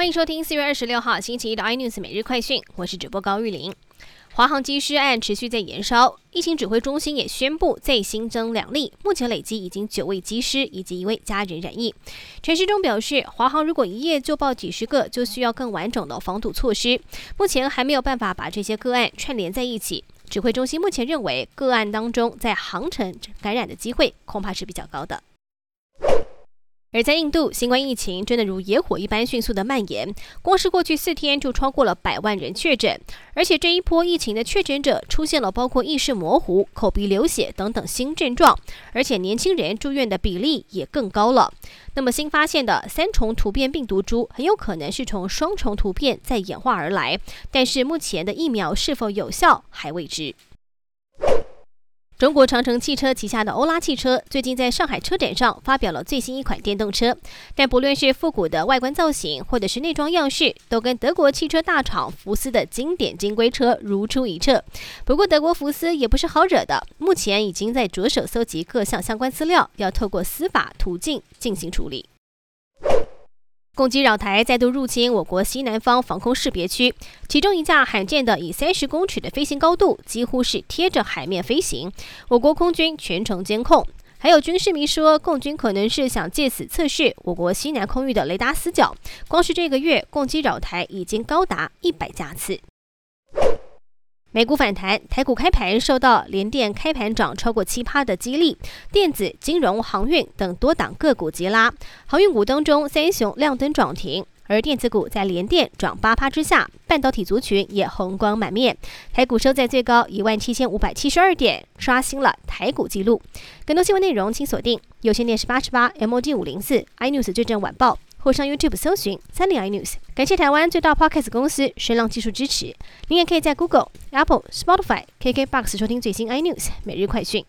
欢迎收听四月二十六号星期一的 iNews 每日快讯，我是主播高玉玲。华航机师案持续在延烧，疫情指挥中心也宣布再新增两例，目前累积已经九位机师以及一位家人染疫。陈时中表示，华航如果一夜就报几十个，就需要更完整的防堵措施，目前还没有办法把这些个案串联在一起。指挥中心目前认为，个案当中在航程感染的机会恐怕是比较高的。而在印度，新冠疫情真的如野火一般迅速的蔓延，光是过去四天就超过了百万人确诊，而且这一波疫情的确诊者出现了包括意识模糊、口鼻流血等等新症状，而且年轻人住院的比例也更高了。那么新发现的三重突变病毒株很有可能是从双重突变再演化而来，但是目前的疫苗是否有效还未知。中国长城汽车旗下的欧拉汽车最近在上海车展上发表了最新一款电动车，但不论是复古的外观造型，或者是内装样式，都跟德国汽车大厂福斯的经典金龟车如出一辙。不过，德国福斯也不是好惹的，目前已经在着手搜集各项相关资料，要透过司法途径进行处理。共机扰台再度入侵我国西南方防空识别区，其中一架罕见的以三十公尺的飞行高度，几乎是贴着海面飞行，我国空军全程监控。还有军事迷说，共军可能是想借此测试我国西南空域的雷达死角。光是这个月，共机扰台已经高达一百架次。美股反弹，台股开盘受到联电开盘涨超过七趴的激励，电子、金融、航运等多档个股急拉。航运股当中，三雄亮灯涨停，而电子股在联电涨八趴之下，半导体族群也红光满面。台股收在最高一万七千五百七十二点，刷新了台股纪录。更多新闻内容，请锁定有线电视八十八 MOD 五零四 iNews 最正晚报。或上 YouTube 搜寻三零 iNews，感谢台湾最大 Podcast 公司声浪技术支持。您也可以在 Google、Apple、Spotify、KKBox 收听最新 iNews 每日快讯。